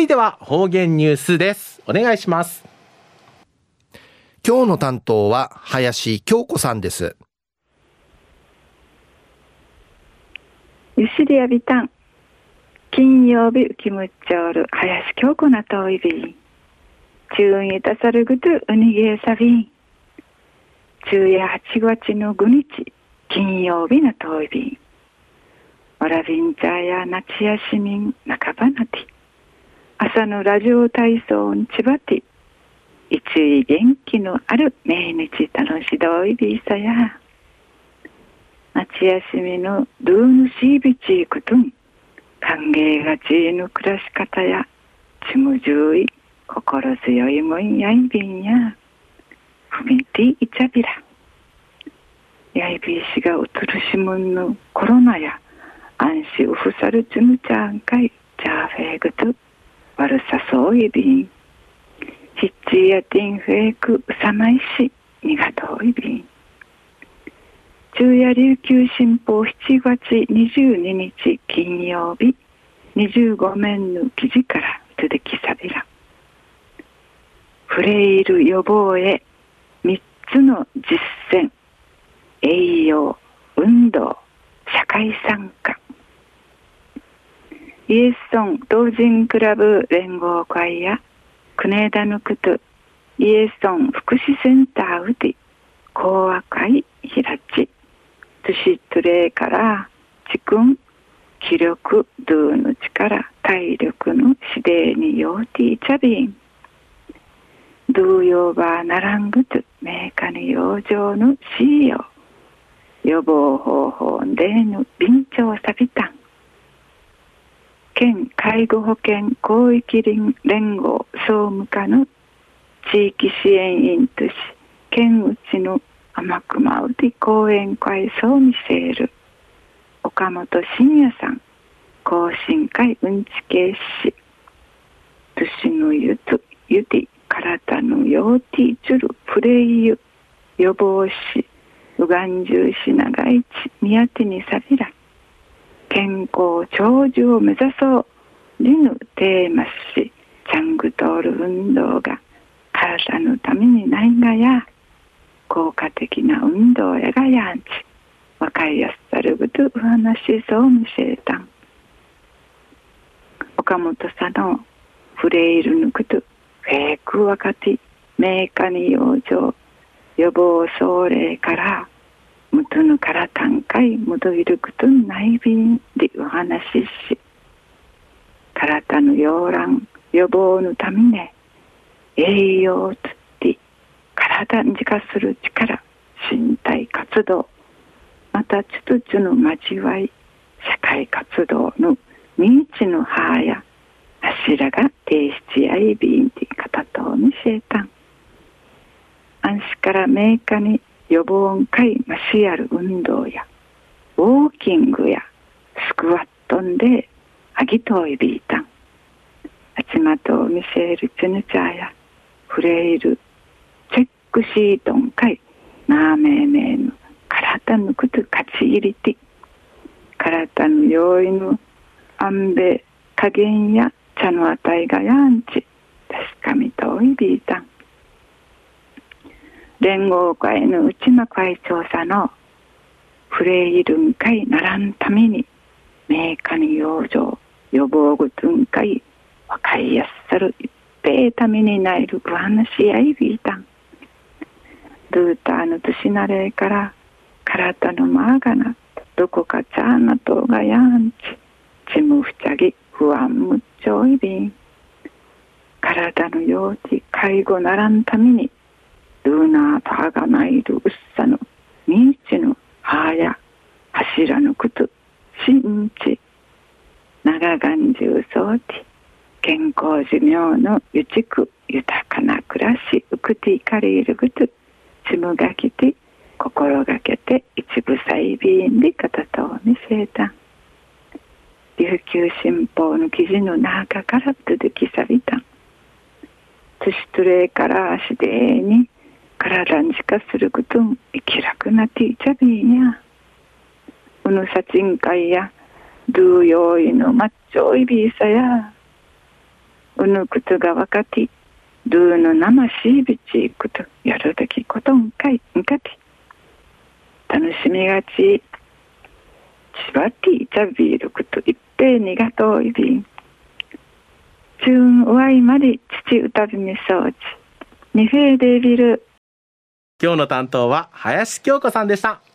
続いては方言ニュースです。お願いします。今日の担当は林京子さんです。ゆしりやびたん。金曜日、キムチョール、林京子なといび。中にたさるぐとうにげさび。中夜8月の5日、金曜日のといび。わらびんちゃや夏休み半ばなて。朝のラジオ体操にちばて。一位元気のある命日楽しどいびいさや。夏休みのドゥーヌシービチークトン。歓迎がちの暮らし方や、ちむじゅうい、心強いもんやいびんや、ふみていちゃびら。やいびいしがうとるしむんのコロナや、安心うふさるちぬちゃんかい、じゃあフェーグと、悪さそういびん。ひっちやてんフェークうさまいし、にがといびん。昼夜琉球新報7月22日金曜日。25面の記事から続きさびらフレイル予防へ。3つの実践。栄養運動社会参加。イエスソン同人クラブ連合会やクネダヌクトイエスソン福祉センターウディ講和会平地トシトレから地君気力ドゥの力体力の指令にようていちゃびんドゥヨーバーならんぐつメーカーに養生のしよ予防方法での便調さびたん。県介護保険広域連合総務課の地域支援員とし県内の天熊内講演会総見せる岡本慎也さん更新会うんちけし年のゆつゆて体のようていちゅるプレイユ予防しうがんじゅうし長いち宮手にさびら。健康長寿を目指そうリヌテーマしチャングトール運動が体のためにないがや効果的な運動やがやんちわかりやすさるぐとう話しそうむせたん。岡本さんのフレイルぬくとフェイク若手メーカーに養生予防奨励からむとぬから単回むといるくと内便でお話しし体の溶乱予防のために栄養と体に化する力身体活動またつつつの交わい社会活動の認知の母や柱が提出やいびんて方とにせたん安心からメーカーに予防会ましやる運動やウォーキングやスクワットんであぎといびいたんあちまと見せるつぬちゃやフレイルチェックシートンかいなめめの体のこと勝ち入りて体の用意の安米加減や茶の値がやんち。確かみといびいたん連合会の内間会長さのフレイルン会ならんためにメーカーに養生予防ぐつんかいかいやっさる一平ためにないるぐ話やいびいたん。ルーターの年なれから体のマーガナどこかチャーナトがやんちちむふちゃぎ不安むっちょいびん。体の用地介護ならんためにルーナーパーがないるうっさのみちのはや柱のくとしんち長がんじゅうそうて健康寿命のゆちく豊かな暮らしうくていかれるぐとちむがきて心がけて一部細便で片とにせた琉球新報の記事の中から出てきさびた年トレから足でに体にしかすることも気楽なティーチャビーやうぬさちんかいやドゥヨイのマッチョイビーサやうぬくとがわかって、ルーの生しいびちいくと、やるべきことんかい、んかて。楽しみがち、ちばっていちゃビールくと、いっぺいにがといびん。チューンワイまで父歌びみそうち。にフェーデビル。今日の担当は林京子さんでした。